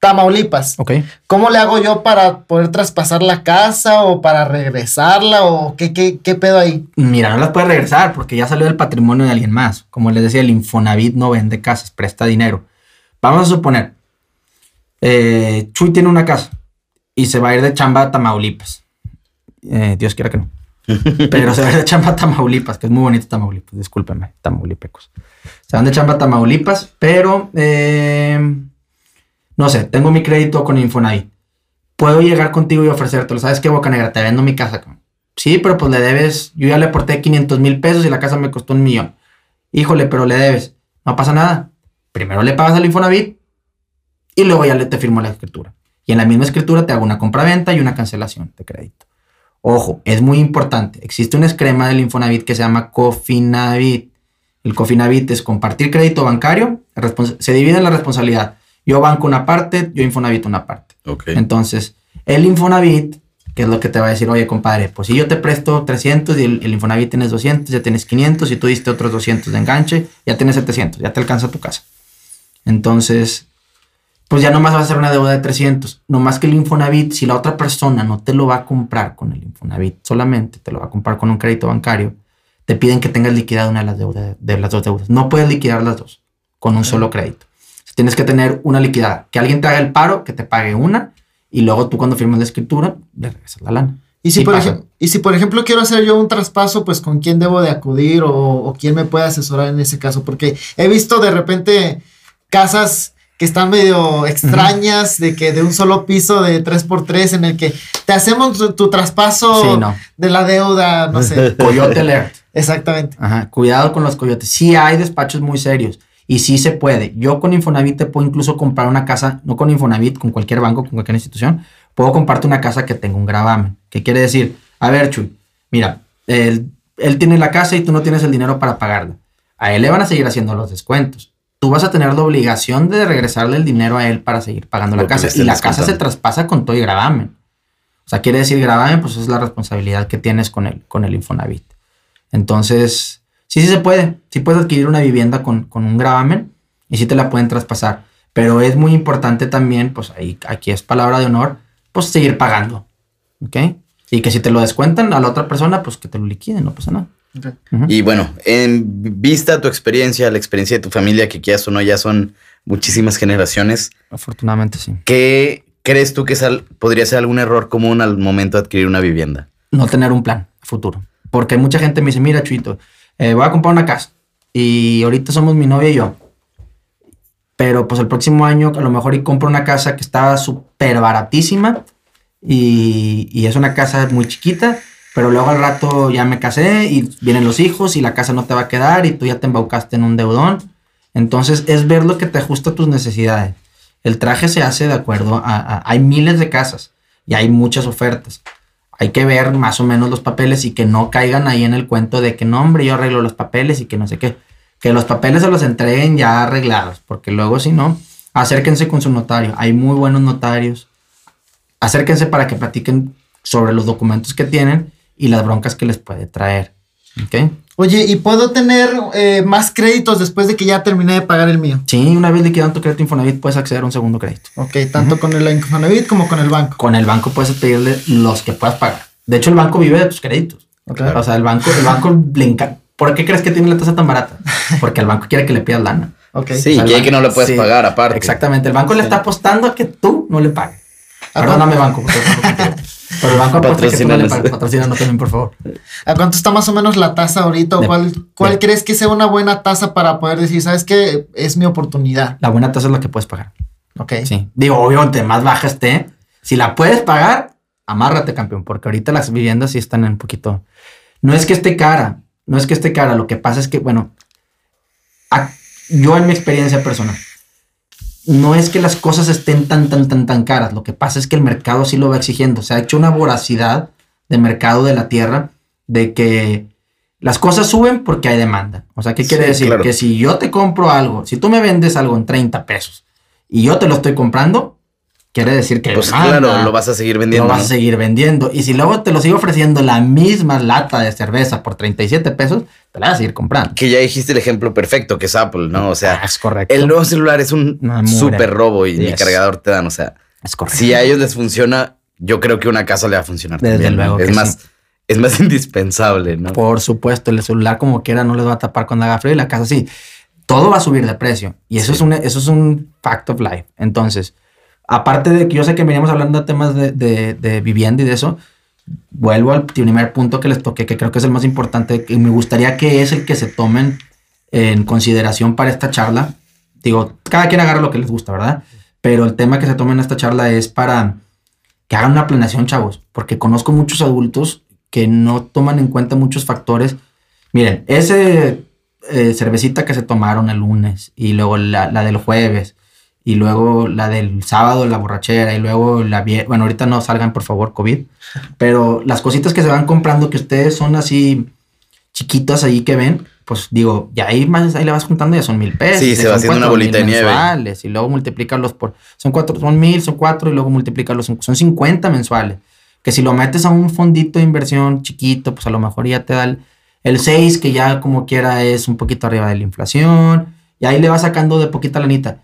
Tamaulipas. Ok. ¿Cómo le hago yo para poder traspasar la casa o para regresarla o qué, qué, qué pedo ahí? Mira, no las puedes regresar porque ya salió del patrimonio de alguien más. Como les decía, el Infonavit no vende casas, presta dinero. Vamos a suponer, eh, Chuy tiene una casa y se va a ir de chamba a Tamaulipas. Eh, Dios quiera que no. Pero se va a ir de chamba a Tamaulipas, que es muy bonito Tamaulipas, discúlpenme, Tamaulipecos. Se van de chamba a Tamaulipas, pero eh, no sé, tengo mi crédito con Infonavit. Puedo llegar contigo y ofrecértelo. ¿Sabes qué, Boca Negra? Te vendo mi casa. Sí, pero pues le debes. Yo ya le aporté 500 mil pesos y la casa me costó un millón. Híjole, pero le debes. No pasa nada. Primero le pagas al Infonavit y luego ya le te firmo la escritura. Y en la misma escritura te hago una compraventa y una cancelación de crédito. Ojo, es muy importante. Existe un esquema del Infonavit que se llama Cofinavit. El Cofinavit es compartir crédito bancario. Se divide la responsabilidad. Yo banco una parte, yo Infonavit una parte. Entonces, el Infonavit, que es lo que te va a decir, oye, compadre, pues si yo te presto 300 y el, el Infonavit tienes 200, ya tienes 500, y tú diste otros 200 de enganche, ya tienes 700, ya te alcanza tu casa. Entonces, pues ya nomás vas a hacer una deuda de 300. Nomás que el Infonavit, si la otra persona no te lo va a comprar con el Infonavit, solamente te lo va a comprar con un crédito bancario, te piden que tengas liquidada una de las, deudas, de las dos deudas. No puedes liquidar las dos con un solo crédito. Tienes que tener una liquidada. Que alguien te haga el paro, que te pague una, y luego tú cuando firmes la escritura, le regresas la lana. Y si, por ejemplo, y si por ejemplo quiero hacer yo un traspaso, pues con quién debo de acudir o, o quién me puede asesorar en ese caso, porque he visto de repente casas que están medio extrañas, de que de un solo piso de 3x3 en el que te hacemos tu, tu traspaso Sí, no. de la deuda, no sé. Coyote alert. Exactamente. Ajá, cuidado con los coyotes. Sí hay despachos muy serios y sí se puede. Yo con Infonavit te puedo incluso comprar una casa, no con Infonavit, con cualquier banco, con cualquier institución, puedo comprarte una casa que tenga un gravamen. ¿Qué quiere decir? A ver, Chuy, mira, él, él tiene la casa y tú no tienes el dinero para pagarla. A él le van a seguir haciendo los descuentos. Tú vas a tener la obligación de regresarle el dinero a él para seguir pagando la casa. Y la casa se traspasa con todo y gravamen. O sea, quiere decir gravamen, pues es la responsabilidad que tienes con el, con el Infonavit. Entonces, sí, sí se puede. Sí puedes adquirir una vivienda con, con un gravamen y sí te la pueden traspasar. Pero es muy importante también, pues ahí, aquí es palabra de honor, pues seguir pagando. ¿Ok? Y que si te lo descuentan a la otra persona, pues que te lo liquiden, no pasa nada. Y bueno, en vista de tu experiencia, la experiencia de tu familia, que quieras o no, ya son muchísimas generaciones, Afortunadamente sí. ¿qué crees tú que es al- podría ser algún error común al momento de adquirir una vivienda? no tener un plan a futuro. Porque mucha gente me dice, mira, Chuito, eh, voy a comprar una casa y ahorita somos mi novia y yo. Pero pues el próximo año a lo mejor y compro una casa que está súper baratísima y, y es una casa muy chiquita, pero luego al rato ya me casé y vienen los hijos y la casa no te va a quedar y tú ya te embaucaste en un deudón. Entonces es ver lo que te ajusta a tus necesidades. El traje se hace de acuerdo a, a- hay miles de casas y hay muchas ofertas hay que ver más o menos los papeles y que no caigan ahí en el cuento de que no, hombre, yo arreglo los papeles y que no sé qué. Que los papeles se los entreguen ya arreglados, porque luego si no, acérquense con su notario. Hay muy buenos notarios. Acérquense para que platiquen sobre los documentos que tienen y las broncas que les puede traer. ¿Ok? Oye, ¿y puedo tener eh, más créditos después de que ya terminé de pagar el mío? Sí, una vez liquidado tu crédito Infonavit puedes acceder a un segundo crédito. Ok, tanto con el Infonavit como con el banco. Con el banco puedes pedirle los que puedas pagar. De hecho, el banco vive de tus créditos. O sea, el banco, el banco le encanta. ¿Por qué crees que tiene la tasa tan barata? Porque el banco quiere que le pidas lana. Ok. Sí, O sea, quiere que no le puedes sí, pagar aparte. Exactamente. El banco le está apostando a que tú no le pagues. ¿A Perdóname, banco. Pero el banco apuesta que tú también, por favor. ¿A cuánto está más o menos la tasa ahorita? ¿O De- cuál, cuál crees que sea una buena tasa para poder decir, sabes que es mi oportunidad? La buena tasa es la que puedes pagar. Ok. Sí. Digo, obvio, entre más baja esté, si la puedes pagar, amárrate, campeón, porque ahorita las viviendas sí están en un poquito. No es que esté cara, no es que esté cara, lo que pasa es que, bueno, a- yo en mi experiencia personal, no es que las cosas estén tan, tan, tan, tan caras, lo que pasa es que el mercado sí lo va exigiendo. Se ha hecho una voracidad de mercado de la tierra de que las cosas suben porque hay demanda. O sea, ¿qué quiere Sí, decir? claro. Que si yo te compro algo, si tú me vendes algo en 30 pesos y yo te lo estoy comprando, quiere decir que hay Pues claro, lo vas a seguir lo vendiendo. vas a seguir vendiendo. Y si luego te lo sigo ofreciendo la misma lata de cerveza por 37 pesos, te la vas a seguir comprando. Que ya dijiste el ejemplo perfecto, que es Apple, ¿no? O sea, Ah, es correcto. el nuevo celular es un Una mugre. súper robo y Yes. cargador te dan. O sea, es correcto. si a ellos les funciona, yo creo que una casa le va a funcionar. Desde también, luego Es que más, sí. es más indispensable, ¿no? Por supuesto, el celular como quiera no les va a tapar cuando haga frío y la casa sí. Todo va a subir de precio y eso, Sí. es, un, eso es un fact of life. Entonces, aparte de que yo sé que veníamos hablando de temas de, vivienda y de eso, vuelvo al primer punto que les toqué, que creo que es el más importante y me gustaría que es el que se tomen en consideración para esta charla. Digo, cada quien agarra lo que les gusta, ¿verdad? Pero el tema que se tome en esta charla es para que hagan una planeación, chavos, porque conozco muchos adultos que no toman en cuenta muchos factores. Miren, ese eh, cervecita que se tomaron el lunes y luego la, la del jueves y luego la del sábado, la borrachera y luego la Bueno, ahorita no salgan, por favor, COVID, pero las cositas que se van comprando que ustedes son así chiquitas ahí que ven, pues digo, ya ahí más ahí le vas juntando ya son mil pesos. Sí, se va son haciendo una bolita de nieve. mensuales, y luego multiplicarlos por, son cuatro, son mil, son cuatro y luego multiplicarlos, son 50 mensuales. Que si lo metes a un fondito de inversión chiquito, pues a lo mejor ya te da el, el 6, que ya como quiera es un poquito arriba de la inflación, y ahí le vas sacando de poquita lanita.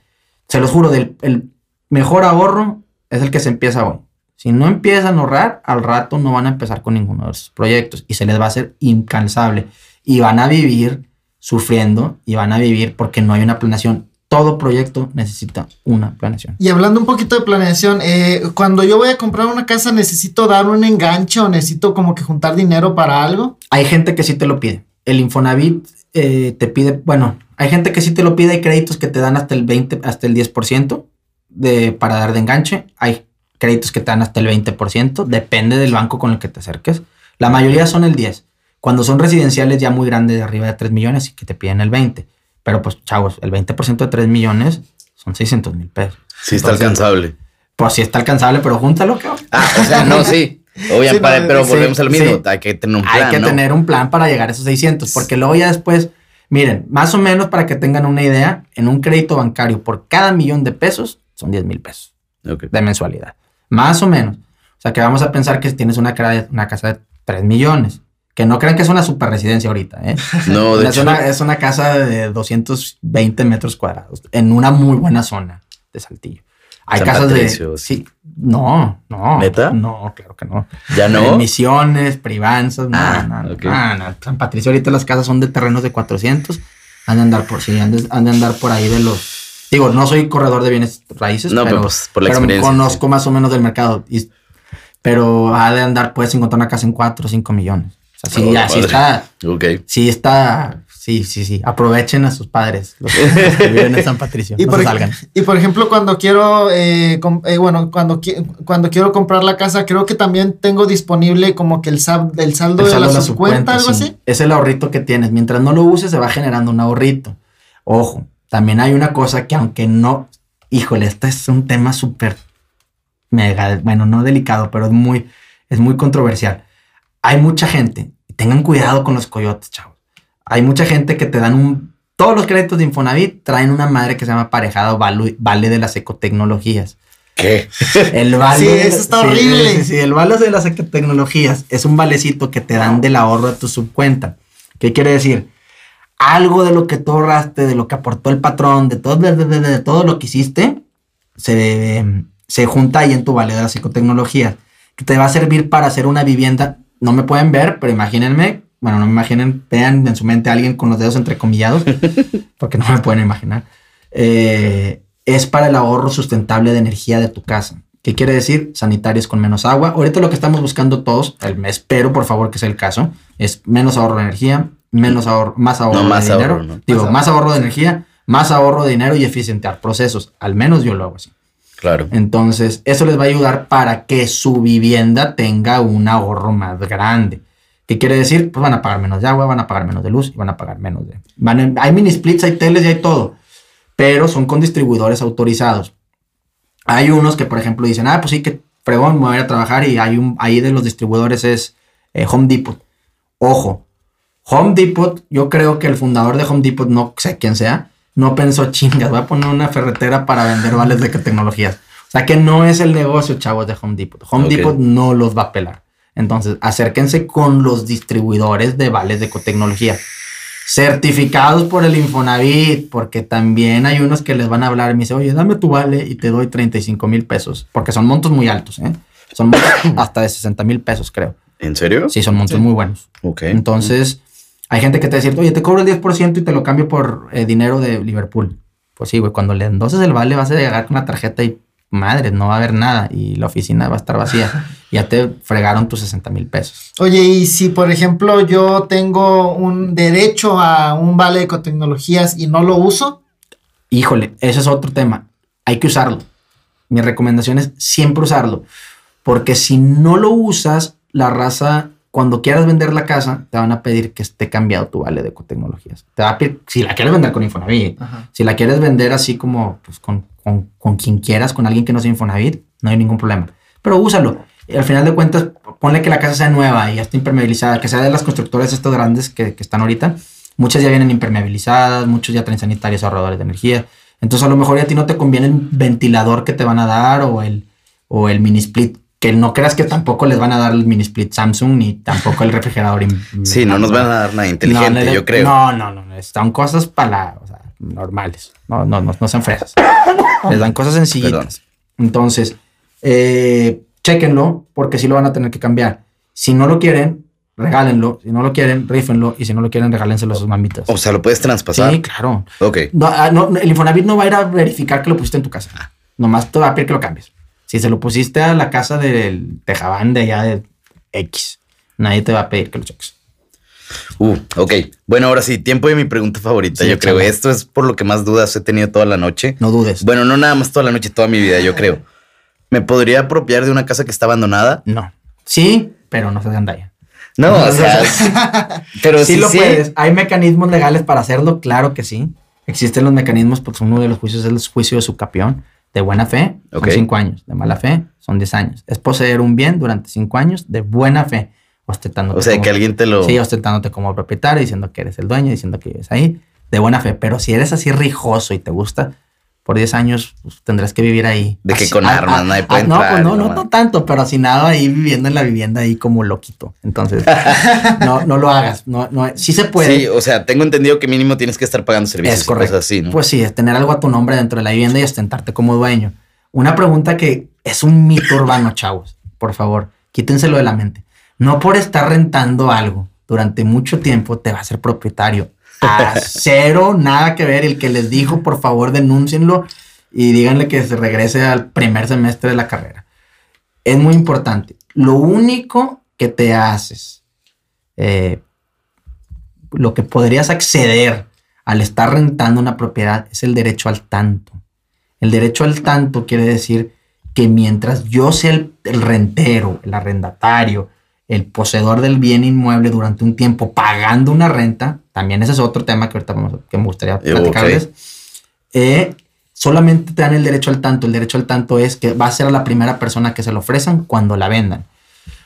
Se los juro, del, el mejor ahorro es el que se empieza hoy. Si no empiezan a ahorrar, al rato no van a empezar con ninguno de esos proyectos y se les va a hacer incansable y van a vivir sufriendo y van a vivir porque no hay una planeación. Todo proyecto necesita una planeación. Y hablando un poquito de planeación, eh, cuando yo voy a comprar una casa, ¿necesito dar un enganche o necesito como que juntar dinero para algo? Hay gente que sí te lo pide. El Infonavit eh, te pide, bueno, hay gente que sí te lo pide, hay créditos que te dan hasta el 20, hasta el 10% de, para dar de enganche. Hay créditos que te dan hasta el 20%, depende del banco con el que te acerques. La mayoría son el 10. Cuando son residenciales ya muy grandes, de arriba de 3 millones, y que te piden el 20. Pero pues, chavos, el 20% de 3 millones son 600 mil pesos. Sí, está Entonces, alcanzable. Pues sí está alcanzable, pero júntalo, cabrón. Ah, o sea, no, sí. Obviamente, Sí, no, pero sí, volvemos al mismo. sí. Hay que tener un plan, Hay que ¿no? tener un plan para llegar a esos 600, porque luego ya después, miren, más o menos para que tengan una idea, en un crédito bancario por cada millón de pesos son 10 mil pesos de mensualidad. Más o menos. O sea que vamos a pensar que tienes una, una casa de 3 millones. Que no crean que es una super residencia ahorita, ¿eh? No, de es, hecho, una, es una casa de 220 metros cuadrados en una muy buena zona de Saltillo. Hay San casas Patricio, de... Sí, no, no. ¿Neta? No, claro que no. ya no. Misiones, Privanzas, no, Ah, no, no, ok. no, no. San Patricio ahorita las casas son de terrenos de 400. Han de andar por, sí, han de, han de andar por ahí de los... Digo, no soy corredor de bienes raíces, No, pero, pues, por la pero experiencia. conozco más o menos del mercado. y- pero ha de andar, puedes encontrar una casa en 4 o 5 millones. O sea, sí, Oh, ya, sí padre. está, Ok. sí está, sí, sí, sí. Aprovechen a sus padres, los, que viven en San Patricio. Y no por, se ej- salgan. y por ejemplo, cuando quiero, eh, eh, bueno, cuando, qui- cuando quiero comprar la casa, creo que también tengo disponible como que el, sal- el saldo El de la de subcuenta, algo sí. así. Es el ahorrito que tienes. Mientras no lo uses, se va generando un ahorrito. Ojo, también hay una cosa que aunque no, híjole, este es un tema súper mega, bueno, no delicado, pero es muy, es muy controversial. Hay mucha gente, y tengan cuidado con los coyotes, chavos. Hay mucha gente que te dan un, todos los créditos de Infonavit traen una madre que se llama aparejado vale, vale de las ecotecnologías. ¿Qué? El vale. Sí, eso está horrible. Sí, sí, el vale de las ecotecnologías es un valecito que te dan del ahorro de tu subcuenta. ¿Qué quiere decir? Algo de lo que tú ahorraste, de lo que aportó el patrón, de todo, de, de- de- de todo lo que hiciste, se, se junta ahí en tu vale de la psicotecnología, que te va a servir para hacer una vivienda. No me pueden ver, pero imagínense, bueno, no me imaginen, vean en su mente a alguien con los dedos entrecomillados, porque no me pueden imaginar. Eh, es para el ahorro sustentable de energía de tu casa. ¿Qué quiere decir? Sanitarios con menos agua. Ahorita lo que estamos buscando todos, el, espero por favor que sea el caso, es menos ahorro de energía, menos ahorro, más ahorro No, más de dinero. ahorro, ¿no? Digo, Más más ahorro de energía, más ahorro de dinero y eficientar procesos. Al menos yo lo hago así. Claro. Entonces, eso les va a ayudar para que su vivienda tenga un ahorro más grande. ¿Qué quiere decir? Pues van a pagar menos de agua, van a pagar menos de luz y van a pagar menos de... Van en- hay mini splits, hay teles y hay todo, pero son con distribuidores autorizados. Hay unos que, por ejemplo, dicen, ah, pues sí, que fregón, me voy a ir a trabajar y hay un, ahí de los distribuidores es eh, Home Depot. Ojo, Home Depot, yo creo que el fundador de Home Depot, no sé quién sea, no pensó, chingas, voy a poner una ferretera para vender vales de tecnologías. O sea que no es el negocio, chavos, de Home Depot. Home. Depot no los va a pelar. Entonces, acérquense con los distribuidores de vales de ecotecnología. Certificados por el Infonavit, porque también hay unos que les van a hablar y me dicen, oye, dame tu vale y te doy 35 mil pesos, porque son montos muy altos, ¿eh? Son montos hasta de 60 mil pesos, creo. ¿En serio? Sí, son montos Sí. muy buenos. Ok. Entonces, hay gente que te dice, oye, te cobro el 10% y te lo cambio por eh, dinero de Liverpool. Pues sí, güey, cuando le endoses el vale vas a llegar con la tarjeta y madre, no va a haber nada y la oficina va a estar vacía. ya te fregaron tus 60 mil pesos. Oye, y si por ejemplo yo tengo un derecho a un vale de ecotecnologías y no lo uso, Híjole, ese es otro tema. Hay que usarlo. Mi recomendación es siempre usarlo. Porque si no lo usas, la raza, cuando quieras vender la casa, te van a pedir que esté cambiado tu vale de ecotecnologías. Te va a pedir, si la quieres vender con Infonavit, si la quieres vender así como pues, con, con- con quien quieras, con alguien que no sea Infonavit, no hay ningún problema. Pero úsalo. Y al final de cuentas, ponle que la casa sea nueva y ya esté impermeabilizada, que sea de las constructoras estas grandes que, que están ahorita. Muchas ya vienen impermeabilizadas, muchos ya traen sanitarios ahorradores de energía. Entonces a lo mejor ya a ti no te conviene el ventilador que te van a dar o el, o el mini split. Que no creas que tampoco les van a dar el mini split Samsung ni tampoco el refrigerador. Sí, no nos van a dar nada inteligente, no, yo creo. No, no, no. Son cosas para la, o sea, normales. No, no, no, no sean fresas. Les dan cosas sencillitas. Perdón. Entonces, eh, chéquenlo porque sí lo van a tener que cambiar. Si no lo quieren, regálenlo. Si no lo quieren, rífenlo. Y si no lo quieren, regálenselo a sus mamitas. O sea, lo puedes traspasar. Sí, claro. Ok. No, ah, no, el Infonavit no va a ir a verificar que lo pusiste en tu casa. Nomás te va a pedir que lo cambies. Si se lo pusiste a la casa del Tejabán de allá de X, nadie te va a pedir que lo cheques. Uh, ok. Bueno, ahora sí, tiempo de mi pregunta favorita. Sí, yo creo. échala. Esto es por lo que más dudas he tenido toda la noche. No dudes. Bueno, no nada más toda la noche, toda mi vida, yo creo. ¿Me podría apropiar de una casa que está abandonada? No. Sí, pero no se gandalla. No, o sea, pero sí sí, lo sí. puedes. Hay mecanismos legales para hacerlo, claro que sí. Existen los mecanismos, porque uno de los juicios es el juicio de su capión. De buena fe Ok. son cinco años, de mala fe son 10 años. Es poseer un bien durante cinco años de buena fe, ostentándote O sea, como- que alguien te lo. Sí, ostentándote como propietario, diciendo que eres el dueño, diciendo que vives ahí, de buena fe. Pero si eres así rijoso y te gusta, por 10 años pues, tendrás que vivir ahí. De que Así- con ah, armas, ah, nadie ah, puede No, pues no, no no, tanto, pero hacinado ahí viviendo en la vivienda ahí como loquito. Entonces, no, no lo hagas. No, no, sí se puede. Sí, o sea, tengo entendido que mínimo tienes que estar pagando servicios. Es correcto. Cosas así, ¿no? Pues sí, es tener algo a tu nombre dentro de la vivienda y ostentarte como dueño. Una pregunta que es un mito urbano, chavos. Por favor, quítenselo de la mente. No por estar rentando algo durante mucho tiempo te va a ser propietario. A cero, nada que ver. El que les dijo, por favor, denúncienlo y díganle que se regrese al primer semestre de la carrera. Es muy importante. Lo único que te haces, eh, lo que podrías acceder al estar rentando una propiedad es el derecho al tanto. El derecho al tanto quiere decir que mientras yo sea el, el rentero, el arrendatario, el poseedor del bien inmueble durante un tiempo pagando una renta, también ese es otro tema que ahorita vamos que me gustaría Eh, platicarles, eh, solamente te dan el derecho al tanto. El derecho al tanto es que va a ser a la primera persona que se lo ofrezcan cuando la vendan.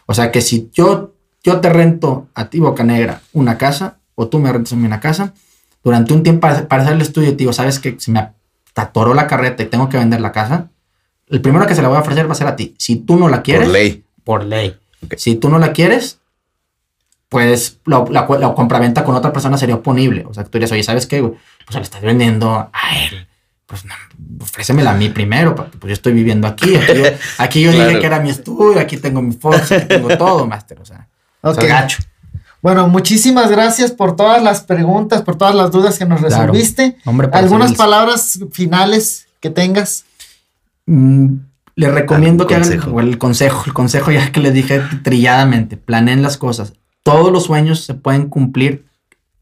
O sea que si yo, yo te rento a ti, Boca Negra, una casa, o tú me rentas a mí una casa, durante un tiempo para, para hacer el estudio, digo, sabes que se me atoró la carreta y tengo que vender la casa, el primero que se la voy a ofrecer va a ser a ti. Si tú no la quieres, Por ley. por ley. Ok. Si tú no la quieres, pues la, la, la compraventa con otra persona sería oponible. O sea, tú dirías, oye, ¿sabes qué? güey? Pues le estás vendiendo a él. Pues no, ofrécemela a mí primero, porque pues yo estoy viviendo aquí. Aquí yo, aquí yo Claro. dije que era mi estudio, aquí tengo mi Fox, aquí tengo todo, máster. O sea, o sea, Ok. gacho. Bueno, muchísimas gracias por todas las preguntas, por todas las dudas que nos Claro. resolviste. Hombre, para ¿Algunas palabras finales que tengas? Mm, les recomiendo que hagan consejo. o el consejo, el consejo ya que les dije trilladamente, planeen las cosas. Todos los sueños se pueden cumplir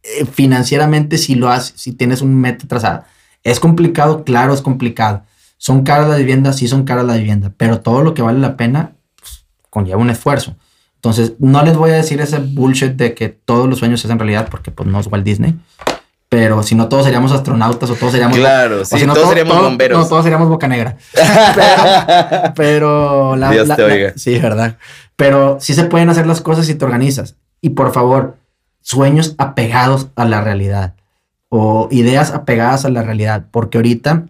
eh, financieramente si lo haces, si tienes un meta trazado. Es complicado, claro, es complicado. Son caras las viviendas, sí son caras las viviendas, pero todo lo que vale la pena pues, conlleva un esfuerzo. Entonces, no les voy a decir ese bullshit de que todos los sueños se hacen realidad, porque pues no es Walt Disney. Pero si no, todos seríamos astronautas o todos seríamos Claro, sí, si no, todos todo- seríamos todo- bomberos. No, todos seríamos boca negra. pero, pero la, Dios la- te la- oiga. sí, verdad. Pero sí se pueden hacer las cosas si te organizas. Y por favor, sueños apegados a la realidad o ideas apegadas a la realidad, porque ahorita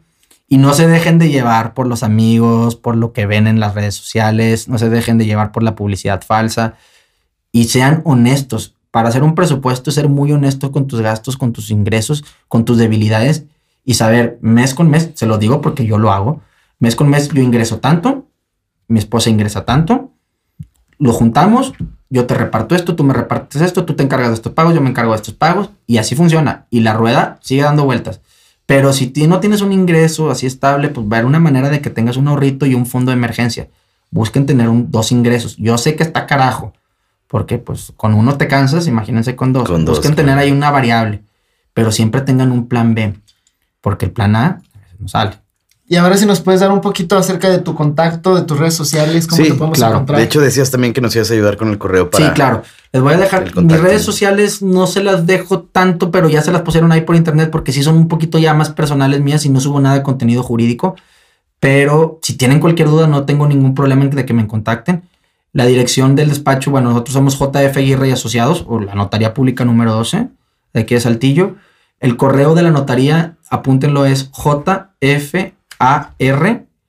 y no se dejen de llevar por los amigos, por lo que ven en las redes sociales, no se dejen de llevar por la publicidad falsa y sean honestos. Para hacer un presupuesto, ser muy honesto con tus gastos, con tus ingresos, con tus debilidades y saber mes con mes, se lo digo porque yo lo hago, mes con mes yo ingreso tanto, mi esposa ingresa tanto, lo juntamos, yo te reparto esto, tú me repartes esto, tú te encargas de estos pagos, yo me encargo de estos pagos y así funciona y la rueda sigue dando vueltas. Pero si no tienes un ingreso así estable, pues va a haber una manera de que tengas un ahorrito y un fondo de emergencia. Busquen tener un- dos ingresos. Yo sé que está carajo, porque pues con uno te cansas, imagínense con dos. Con dos, Busquen claro. tener ahí una variable, pero siempre tengan un plan B, porque el plan A no sale. Y ahora si nos puedes dar un poquito acerca de tu contacto, de tus redes sociales, cómo Sí, te podemos claro. encontrar. De hecho, decías también que nos ibas a ayudar con el correo para. Sí, claro. Les voy a dejar el mis redes sociales, no se las dejo tanto, pero ya se las pusieron ahí por internet porque sí son un poquito ya más personales mías y no subo nada de contenido jurídico. Pero si tienen cualquier duda, no tengo ningún problema de que me contacten. La dirección del despacho, bueno, nosotros somos JF Aguirre y Asociados, o la Notaría Pública número 12, de aquí de Saltillo. El correo de la notaría, apúntenlo, es JFAR,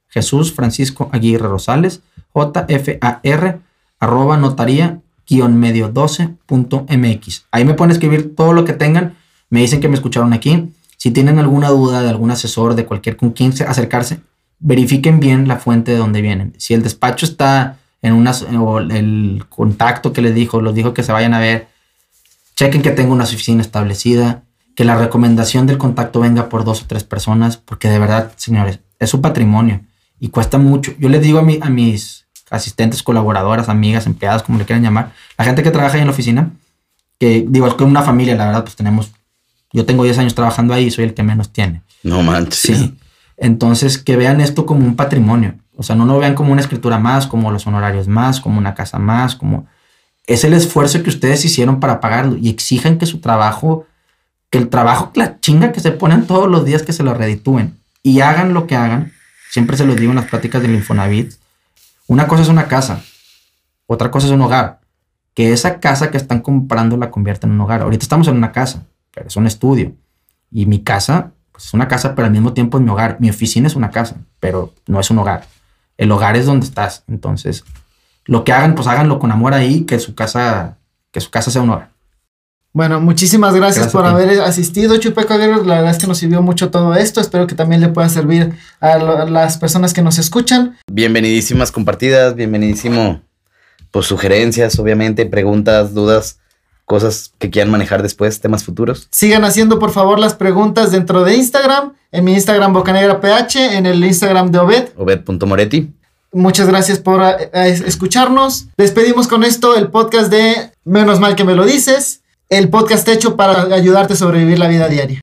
Jesús Francisco Aguirre Rosales, JFAR, arroba notaría guion medio 12.mx. Ahí me pueden escribir todo lo que tengan. Me dicen que me escucharon aquí. Si tienen alguna duda de algún asesor, de cualquier con quien se- acercarse, verifiquen bien la fuente de donde vienen. Si el despacho está en una, o el contacto que les dijo, los dijo que se vayan a ver, chequen que tenga una oficina establecida, que la recomendación del contacto venga por dos o tres personas, porque de verdad, señores, es su patrimonio y cuesta mucho. Yo les digo a, mi- a mis asistentes, colaboradoras, amigas, empleadas, como le quieran llamar, la gente que trabaja ahí en la oficina, que digo, es que una familia, la verdad, pues tenemos, yo tengo 10 años trabajando ahí y soy el que menos tiene. No manches. Sí. Entonces, que vean esto como un patrimonio. O sea, no lo vean como una escritura más, como los honorarios más, como una casa más, como... Es el esfuerzo que ustedes hicieron para pagarlo y exijan que su trabajo, que el trabajo, la chinga que se ponen todos los días que se lo reditúen y hagan lo que hagan. Siempre se los digo en las pláticas del Infonavit. Una cosa es una casa, otra cosa es un hogar. Que esa casa que están comprando la conviertan en un hogar. Ahorita estamos en una casa, pero es un estudio. Y mi casa pues, es una casa, pero al mismo tiempo es mi hogar. Mi oficina es una casa, pero no es un hogar. El hogar es donde estás. Entonces, lo que hagan, pues háganlo con amor ahí, que su casa, que su casa sea un hogar. Bueno, muchísimas gracias, Gracias por haber asistido, Chupeco Aguirre. La verdad es que nos sirvió mucho todo esto. Espero que también le pueda servir a, lo- a las personas que nos escuchan. Bienvenidísimas compartidas, bienvenidísimo. Pues sugerencias, obviamente, preguntas, dudas, cosas que quieran manejar después, temas futuros. Sigan haciendo, por favor, las preguntas dentro de Instagram. En mi Instagram, Bocanegra PH. En el Instagram de Obed. Obed.moretti. Muchas gracias por eh, eh, escucharnos. Despedimos con esto el podcast de Menos mal que me lo dices. El podcast hecho para ayudarte a sobrevivir la vida diaria.